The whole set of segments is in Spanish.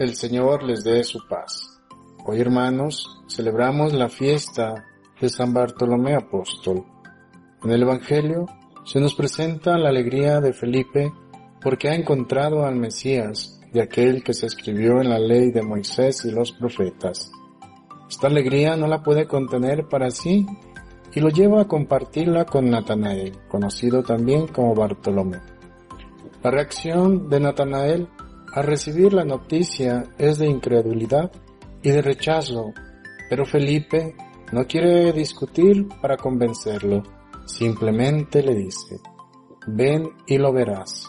el Señor les dé su paz. Hoy, hermanos, celebramos la fiesta de San Bartolomé Apóstol. En el Evangelio se nos presenta la alegría de Felipe porque ha encontrado al Mesías, de aquel que se escribió en la ley de Moisés y los profetas. Esta alegría no la puede contener para sí y lo lleva a compartirla con Natanael, conocido también como Bartolomé. La reacción de Natanael al recibir la noticia es de incredulidad y de rechazo, pero Felipe no quiere discutir para convencerlo, simplemente le dice, ven y lo verás.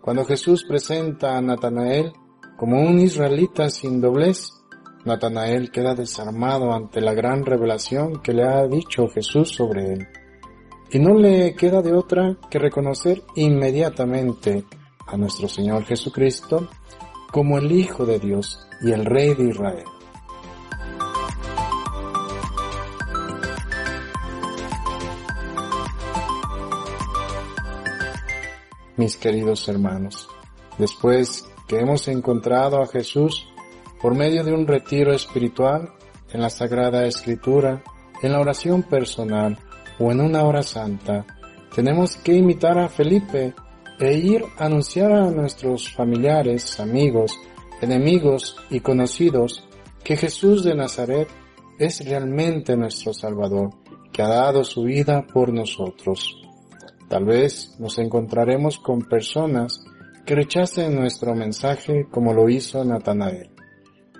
Cuando Jesús presenta a Natanael como un israelita sin doblez, Natanael queda desarmado ante la gran revelación que le ha dicho Jesús sobre él. Y no le queda de otra que reconocer inmediatamente a nuestro Señor Jesucristo como el Hijo de Dios y el Rey de Israel. Mis queridos hermanos, después que hemos encontrado a Jesús por medio de un retiro espiritual, en la Sagrada Escritura, en la oración personal o en una hora santa, tenemos que imitar a Felipe e ir a anunciar a nuestros familiares, amigos, enemigos y conocidos que Jesús de Nazaret es realmente nuestro Salvador, que ha dado su vida por nosotros. Tal vez nos encontraremos con personas que rechacen nuestro mensaje como lo hizo Natanael,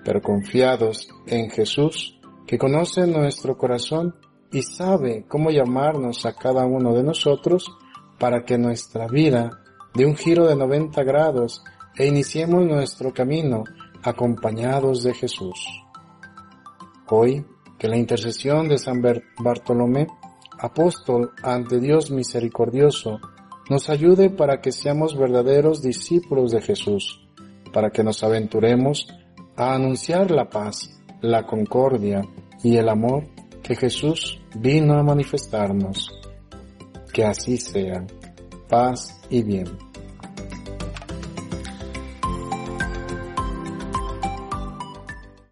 pero confiados en Jesús, que conoce nuestro corazón y sabe cómo llamarnos a cada uno de nosotros para que nuestra vida de un giro de 90 grados e iniciemos nuestro camino acompañados de Jesús. Hoy, que la intercesión de San Bartolomé, apóstol ante Dios misericordioso, nos ayude para que seamos verdaderos discípulos de Jesús, para que nos aventuremos a anunciar la paz, la concordia y el amor que Jesús vino a manifestarnos. Que así sea. Paz y bien.